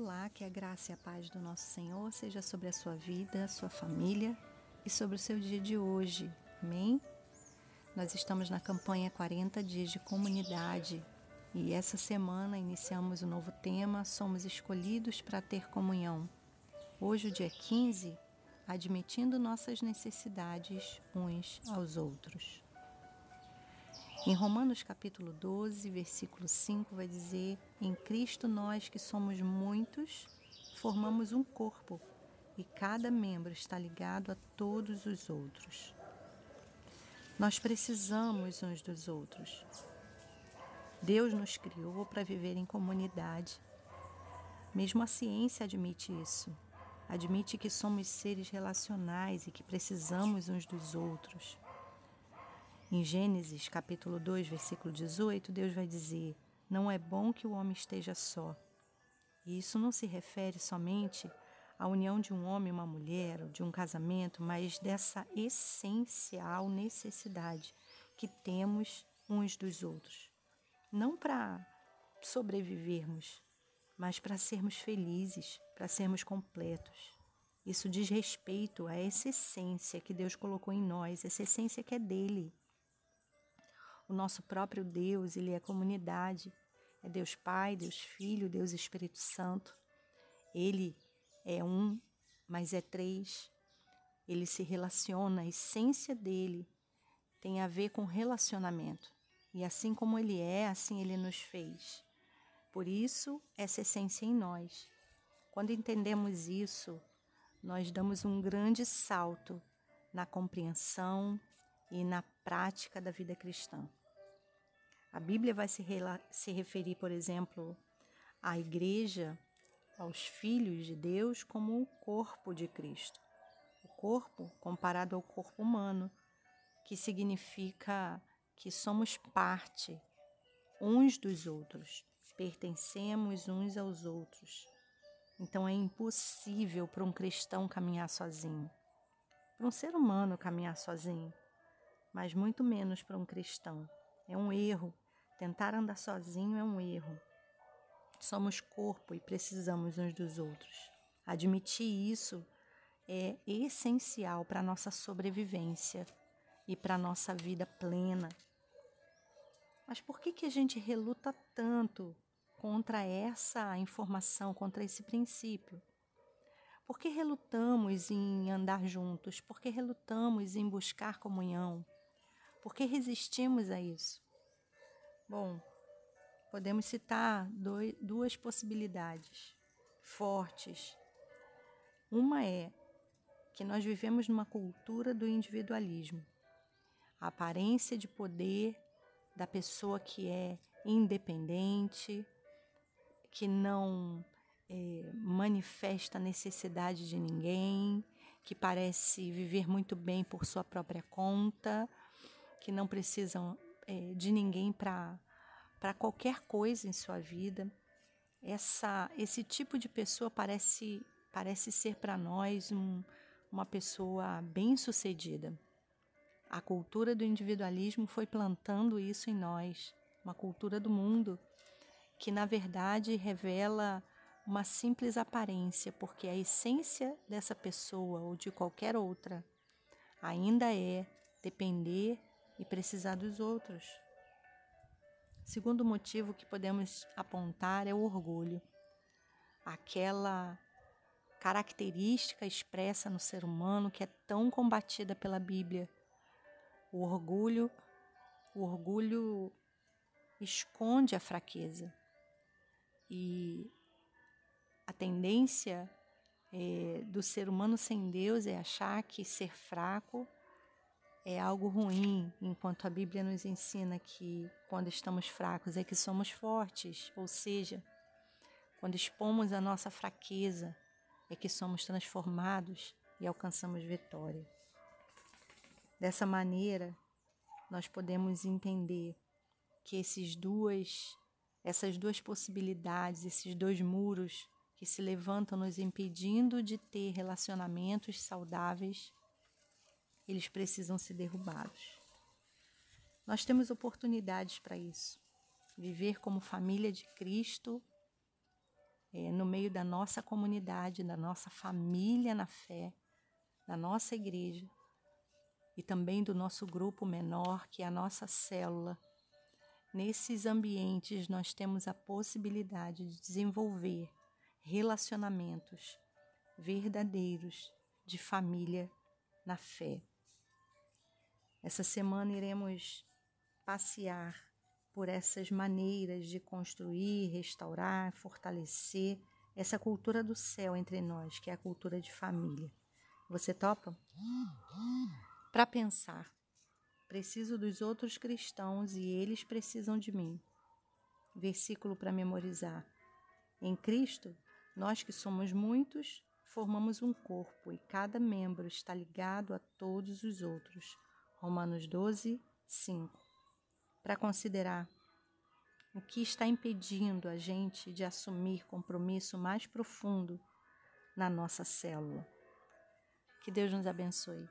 Olá, que a graça e a paz do nosso Senhor seja sobre a sua vida, a sua família e sobre o seu dia de hoje. Amém? Nós estamos na campanha 40 dias de comunidade e essa semana iniciamos o um novo tema Somos escolhidos para ter comunhão. Hoje, o dia 15, admitindo nossas necessidades uns aos outros. Em Romanos capítulo 12, versículo 5, vai dizer: Em Cristo nós que somos muitos, formamos um corpo, e cada membro está ligado a todos os outros. Nós precisamos uns dos outros. Deus nos criou para viver em comunidade. Mesmo a ciência admite isso. Admite que somos seres relacionais e que precisamos uns dos outros. Em Gênesis, capítulo 2, versículo 18, Deus vai dizer: Não é bom que o homem esteja só. E isso não se refere somente à união de um homem e uma mulher, ou de um casamento, mas dessa essencial necessidade que temos uns dos outros. Não para sobrevivermos, mas para sermos felizes, para sermos completos. Isso diz respeito a essa essência que Deus colocou em nós, essa essência que é dele. O nosso próprio Deus, ele é comunidade. É Deus Pai, Deus Filho, Deus Espírito Santo. Ele é um, mas é três. Ele se relaciona, a essência dele tem a ver com relacionamento. E assim como ele é, assim ele nos fez. Por isso, essa essência em nós. Quando entendemos isso, nós damos um grande salto na compreensão e na prática da vida cristã. A Bíblia vai se, se referir, por exemplo, à igreja, aos filhos de Deus, como o corpo de Cristo. O corpo comparado ao corpo humano, que significa que somos parte uns dos outros, pertencemos uns aos outros. Então é impossível para um cristão caminhar sozinho, para um ser humano caminhar sozinho, mas muito menos para um cristão. É um erro. Tentar andar sozinho é um erro. Somos corpo e precisamos uns dos outros. Admitir isso é essencial para a nossa sobrevivência e para a nossa vida plena. Mas por que, que a gente reluta tanto contra essa informação, contra esse princípio? Por que relutamos em andar juntos? Por que relutamos em buscar comunhão? Por que resistimos a isso? Bom, podemos citar dois, duas possibilidades fortes. Uma é que nós vivemos numa cultura do individualismo. A aparência de poder da pessoa que é independente, que não é, manifesta necessidade de ninguém, que parece viver muito bem por sua própria conta, que não precisam é, de ninguém para qualquer coisa em sua vida. Essa, esse tipo de pessoa parece, parece ser para nós um, uma pessoa bem-sucedida. A cultura do individualismo foi plantando isso em nós, uma cultura do mundo que, na verdade, revela uma simples aparência, porque a essência dessa pessoa ou de qualquer outra ainda é depender e precisar dos outros. Segundo motivo que podemos apontar é o orgulho, aquela característica expressa no ser humano que é tão combatida pela Bíblia. O orgulho, o orgulho esconde a fraqueza e a tendência é, do ser humano sem Deus é achar que ser fraco é algo ruim, enquanto a Bíblia nos ensina que quando estamos fracos é que somos fortes, ou seja, quando expomos a nossa fraqueza é que somos transformados e alcançamos vitória. Dessa maneira, nós podemos entender que esses duas, essas duas possibilidades, esses dois muros que se levantam nos impedindo de ter relacionamentos saudáveis, eles precisam ser derrubados. Nós temos oportunidades para isso. Viver como família de Cristo é, no meio da nossa comunidade, da nossa família na fé, da nossa igreja e também do nosso grupo menor, que é a nossa célula. Nesses ambientes, nós temos a possibilidade de desenvolver relacionamentos verdadeiros de família na fé. Essa semana iremos passear por essas maneiras de construir, restaurar, fortalecer essa cultura do céu entre nós, que é a cultura de família. Você topa? Para pensar, preciso dos outros cristãos e eles precisam de mim. Versículo para memorizar. Em Cristo, nós que somos muitos, formamos um corpo e cada membro está ligado a todos os outros. Romanos 12, 5. Para considerar o que está impedindo a gente de assumir compromisso mais profundo na nossa célula. Que Deus nos abençoe.